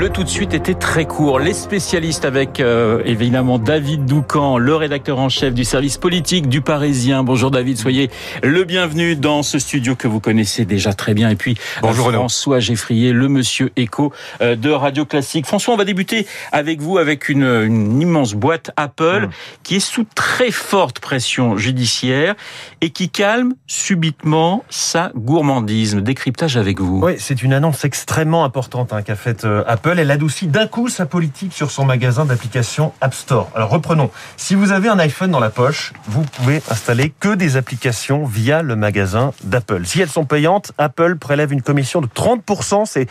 Le tout de suite était très court. Les spécialistes avec euh, évidemment David Doucan, le rédacteur en chef du service politique du Parisien. Bonjour David, soyez le bienvenu dans ce studio que vous connaissez déjà très bien. Et puis Bonjour François Geffrier, le monsieur écho euh, de Radio Classique. François, on va débuter avec vous avec une, une immense boîte Apple mmh. qui est sous très forte pression judiciaire et qui calme subitement sa gourmandise. Décryptage avec vous. Oui, c'est une annonce extrêmement importante hein, qu'a faite euh, Apple Elle adoucit d'un coup sa politique sur son magasin d'applications App Store. Alors reprenons. Si vous avez un iPhone dans la poche, vous pouvez installer que des applications via le magasin d'Apple. Si elles sont payantes, Apple prélève une commission de 30%. C'est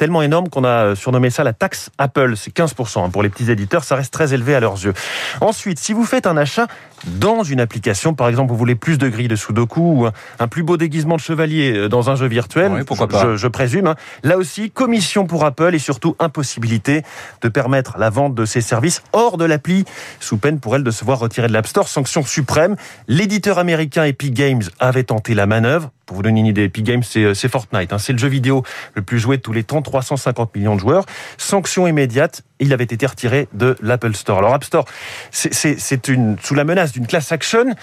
tellement énorme qu'on a surnommé ça la taxe Apple. C'est 15%. Hein. Pour les petits éditeurs, ça reste très élevé à leurs yeux. Ensuite, si vous faites un achat dans une application, par exemple, vous voulez plus de grilles de Sudoku ou un plus beau déguisement de chevalier euh, dans un jeu virtuel, pourquoi pas. Je, présume. Hein. Là aussi, commission pour Apple et surtout impossibilité de permettre la vente de ces services hors de l'appli, sous peine pour elle de se voir retirer de l'App Store. Sanction suprême. L'éditeur américain Epic Games avait tenté la manœuvre. Pour vous donner une idée, Epic Games, c'est euh, Fortnite. Hein. C'est le jeu vidéo le plus joué de tous les temps, 350 millions de joueurs. Sanction immédiate, il avait été retiré de l'Apple Store. Alors App Store, c'est une sous la menace d'une class action.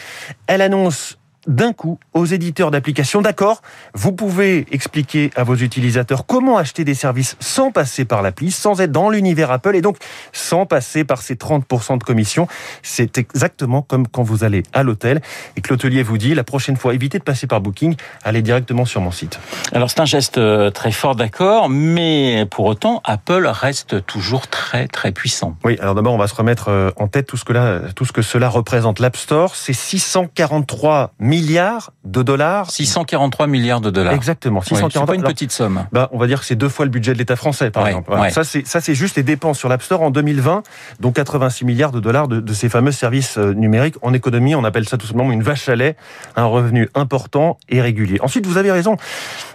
Elle annonce d'un coup aux éditeurs d'applications. D'accord, vous pouvez expliquer à vos utilisateurs comment acheter des services sans passer par l'appli, sans être dans l'univers Apple et donc sans passer par ces 30% de commission. C'est exactement comme quand vous allez à l'hôtel et que l'hôtelier vous dit la prochaine fois, évitez de passer par Booking, allez directement sur mon site. Alors c'est un geste euh, très fort, d'accord, mais pour autant, Apple reste toujours très très puissant. Oui, alors d'abord on va se remettre euh, en tête tout ce que, là, tout ce, que cela représente. L'App Store, c'est 643 000 milliards de dollars. 643 milliards de dollars. Exactement. 643. pas une petite somme. Bah, on va dire que c'est deux fois le budget de l'État français, par exemple. Ça, c'est ça, c'est juste les dépenses sur l'App Store en 2020, dont 86 milliards de dollars de, ces fameux services euh, numériques. En économie, on appelle ça tout simplement une vache à lait, un revenu important et régulier. Ensuite, vous avez raison.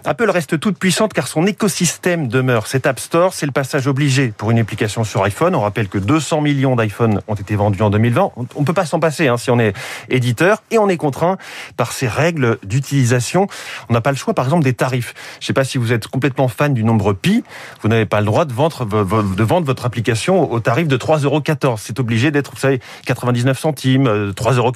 Apple reste toute puissante car son écosystème demeure. Cet App Store, c'est le passage obligé pour une application sur iPhone. On rappelle que 200 millions d'iPhone ont été vendus en 2020. On ne peut pas s'en passer hein, si on est éditeur et on est contraint par ces règles d'utilisation. On n'a pas le choix, par exemple, des tarifs. Je ne sais pas si vous êtes complètement fan du nombre pi, vous n'avez pas le droit de vendre, votre application au tarif de 3,14 euros. C'est obligé d'être, vous savez, 99 centimes, 3,99 euros,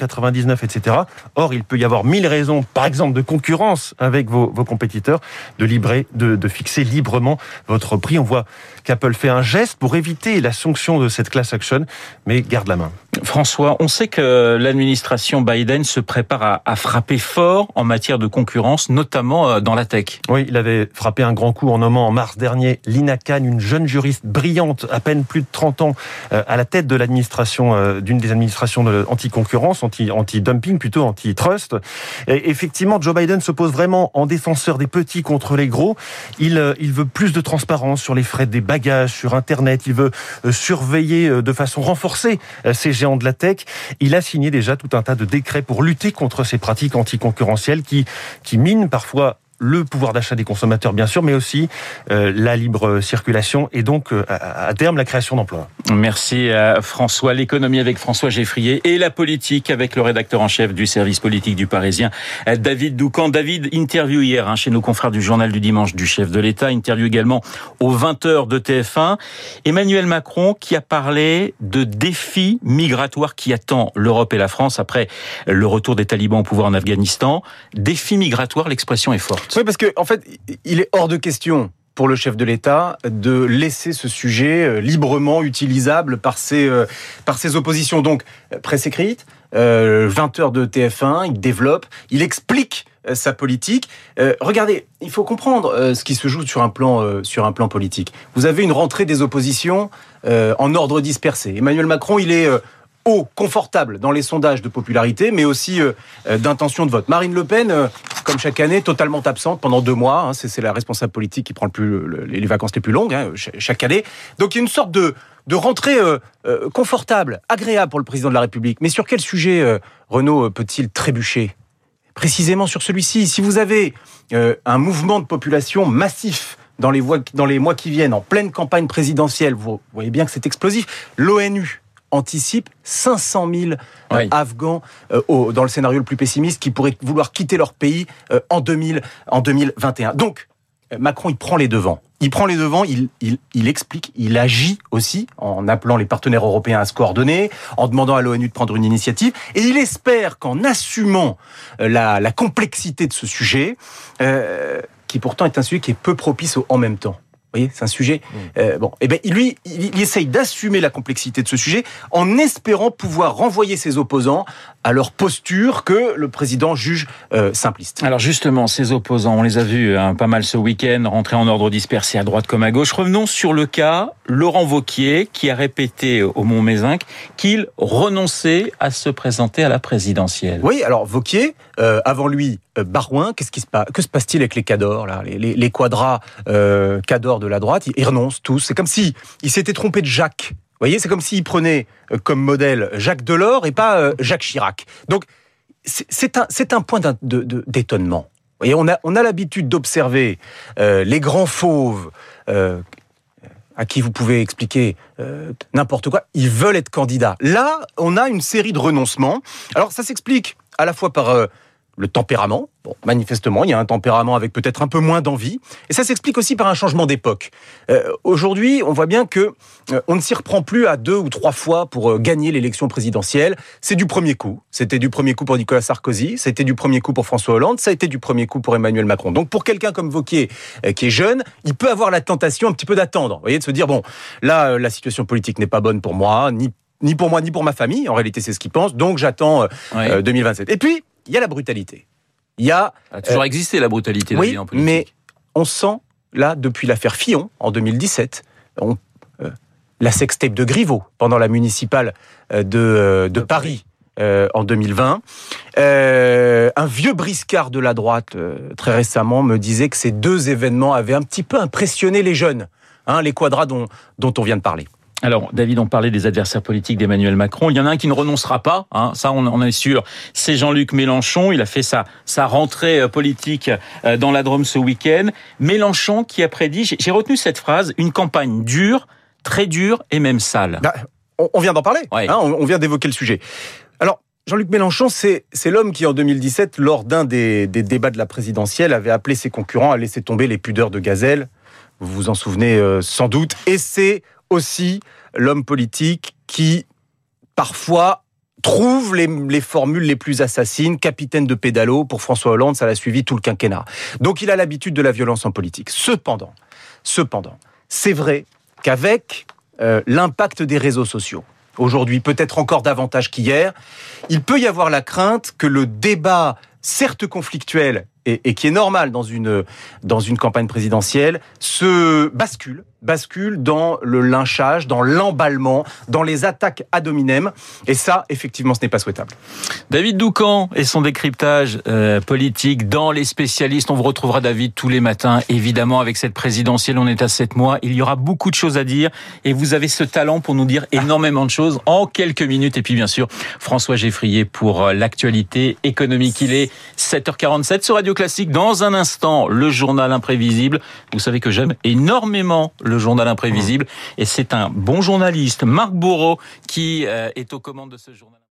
etc. Or, il peut y avoir mille raisons, par exemple, de concurrence avec vos, compétiteurs, de, librer, de fixer librement votre prix. On voit qu'Apple fait un geste pour éviter la sanction de cette class action, mais garde la main. François, on sait que l'administration Biden se prépare à, à frapper fort en matière de concurrence, notamment euh, dans la tech. Oui, il avait frappé un grand coup en nommant en mars dernier Lina Khan, une jeune juriste brillante, à peine plus de 30 ans, euh, à la tête de l'administration, euh, d'une des administrations anti-concurrence, anti-dumping, plutôt anti-trust. Effectivement, Joe Biden se pose vraiment en défenseur des petits contre les gros. Il veut plus de transparence sur les frais des bagages, sur Internet. Il veut surveiller de façon renforcée ces géants de la tech. Il a signé déjà tout un tas de décrets pour lutter contre ces pratiques anticoncurrentielles qui, qui minent parfois le pouvoir d'achat des consommateurs, bien sûr, mais aussi euh, la libre circulation et donc, euh, à, terme, la création d'emplois. Merci à François. L'économie avec François Geffrier et la politique avec le rédacteur en chef du service politique du Parisien, David Doucan. David, interview hier hein, chez nos confrères du journal du dimanche du chef de l'État, interview également aux 20h de TF1. Emmanuel Macron qui a parlé de défis migratoires qui attend l'Europe et la France après le retour des talibans au pouvoir en Afghanistan. Défis migratoires, l'expression est forte. Oui, parce qu'en en fait, il est hors de question pour le chef de l'État de laisser ce sujet euh, librement utilisable par ses, euh, par ses oppositions. Donc, euh, presse écrite, 20 heures de TF1, il développe, il explique sa politique. regardez, il faut comprendre ce qui se joue sur un plan sur un plan politique. Vous avez une rentrée des oppositions en ordre dispersé. Emmanuel Macron, il est confortable dans les sondages de popularité, mais aussi euh, euh, d'intention de vote. Marine Le Pen, euh, comme chaque année, totalement absente pendant deux mois. Hein, c'est la responsable politique qui prend les vacances les plus longues hein, chaque année. Donc il y a une sorte de, rentrée confortable, agréable pour le président de la République. Mais sur quel sujet Renault peut-il trébucher? Précisément sur celui-ci. Si vous avez un mouvement de population massif dans les mois qui viennent, en pleine campagne présidentielle, vous voyez bien que c'est explosif. L'ONU anticipe 500 000 euh, Afghans euh, dans le scénario le plus pessimiste qui pourraient vouloir quitter leur pays euh, en, 2000, en 2021. Donc, Macron, il prend les devants. Il prend les devants, il, il, il, explique, il agit aussi en appelant les partenaires européens à se coordonner, en demandant à l'ONU de prendre une initiative, et il espère qu'en assumant euh, la, la, complexité de ce sujet, euh, qui pourtant est un sujet qui est peu propice au en même temps, voyez, c'est un sujet. Mmh. Euh, bon, et eh ben lui, il, il essaye d'assumer la complexité de ce sujet en espérant pouvoir renvoyer ses opposants à leur posture que le président juge euh, simpliste. Alors justement, ces opposants, on les a vus hein, pas mal ce week-end, rentrer en ordre dispersé à droite comme à gauche. Revenons sur le cas Laurent Vauquier, qui a répété au Mont-Mézinc qu'il renonçait à se présenter à la présidentielle. Oui, alors Vauquier, euh, avant lui, Barouin, qu'est-ce qui se passe Que se passe-t-il avec les cadors les, quadras euh, cadors de la droite Ils renoncent tous. C'est comme si il s'était trompé de Jacques. Vous voyez, c'est comme s'il prenait euh, comme modèle Jacques Delors et pas euh, Jacques Chirac. Donc, c'est un, point d'étonnement. Vous voyez, on a, l'habitude d'observer euh, les grands fauves euh, à qui vous pouvez expliquer euh, n'importe quoi. Ils veulent être candidats. Là, on a une série de renoncements. Alors, ça s'explique à la fois par euh, le tempérament. Bon, manifestement, il y a un tempérament avec peut-être un peu moins d'envie. Et ça s'explique aussi par un changement d'époque. Euh, Aujourd'hui, on voit bien que euh, on ne s'y reprend plus à deux ou trois fois pour euh, gagner l'élection présidentielle. C'est du premier coup. C'était du premier coup pour Nicolas Sarkozy, c'était du premier coup pour François Hollande, ça a été du premier coup pour Emmanuel Macron. Donc pour quelqu'un comme Vauquier, qui est jeune, il peut avoir la tentation un petit peu d'attendre. Vous voyez, de se dire, bon, là, la situation politique n'est pas bonne pour moi, ni ni pour moi ni pour ma famille. En réalité, c'est ce qu'il pense. Donc j'attends euh, Oui. 2027. Et puis, il y a la brutalité. Il y a... a toujours euh, existé la brutalité oui, en politique. mais on sent, là, depuis l'affaire Fillon, en 2017, on, euh, la sextape de Griveaux, pendant la municipale euh, de, de Paris, euh, en 2020. Euh, un vieux briscard de la droite, euh, très récemment, me disait que ces deux événements avaient un petit peu impressionné les jeunes, hein, les quadras dont, dont on vient de parler. Alors, David, on parlait des adversaires politiques d'Emmanuel Macron. Il y en a un qui ne renoncera pas, hein, ça on, on est sûr. C'est Jean-Luc Mélenchon. Il a fait sa, sa rentrée euh, politique euh, dans la Drôme ce week-end. Mélenchon qui a prédit, j'ai retenu cette phrase, une campagne dure, très dure et même sale. Bah, on, vient d'en parler, Ouais. hein, on, vient d'évoquer le sujet. Alors, Jean-Luc Mélenchon, c'est c'est l'homme qui, en 2017, lors d'un des, des débats de la présidentielle, avait appelé ses concurrents à laisser tomber les pudeurs de gazelle. Vous vous en souvenez euh, sans doute. Et c'est aussi l'homme politique qui, parfois, trouve les, les formules les plus assassines. Capitaine de pédalo, pour François Hollande, ça l'a suivi tout le quinquennat. Donc il a l'habitude de la violence en politique. Cependant, cependant, c'est vrai qu'avec euh, l'impact des réseaux sociaux, aujourd'hui peut-être encore davantage qu'hier, il peut y avoir la crainte que le débat, certes conflictuel et, et qui est normal dans une dans une campagne présidentielle, se bascule bascule dans le lynchage, dans l'emballement, dans les attaques ad hominem. Et ça, effectivement, ce n'est pas souhaitable. David Doucan et son décryptage euh, politique dans les spécialistes. On vous retrouvera David tous les matins, évidemment, avec cette présidentielle. On est à sept mois. Il y aura beaucoup de choses à dire et vous avez ce talent pour nous dire énormément de choses en quelques minutes. Et puis, bien sûr, François Geffrier pour euh, l'actualité économique. Il est 7h47 sur Radio Classique. Dans un instant, le journal imprévisible. Vous savez que j'aime énormément le journal imprévisible et c'est un bon journaliste, Marc Bourreau, qui euh, est aux commandes de ce journal.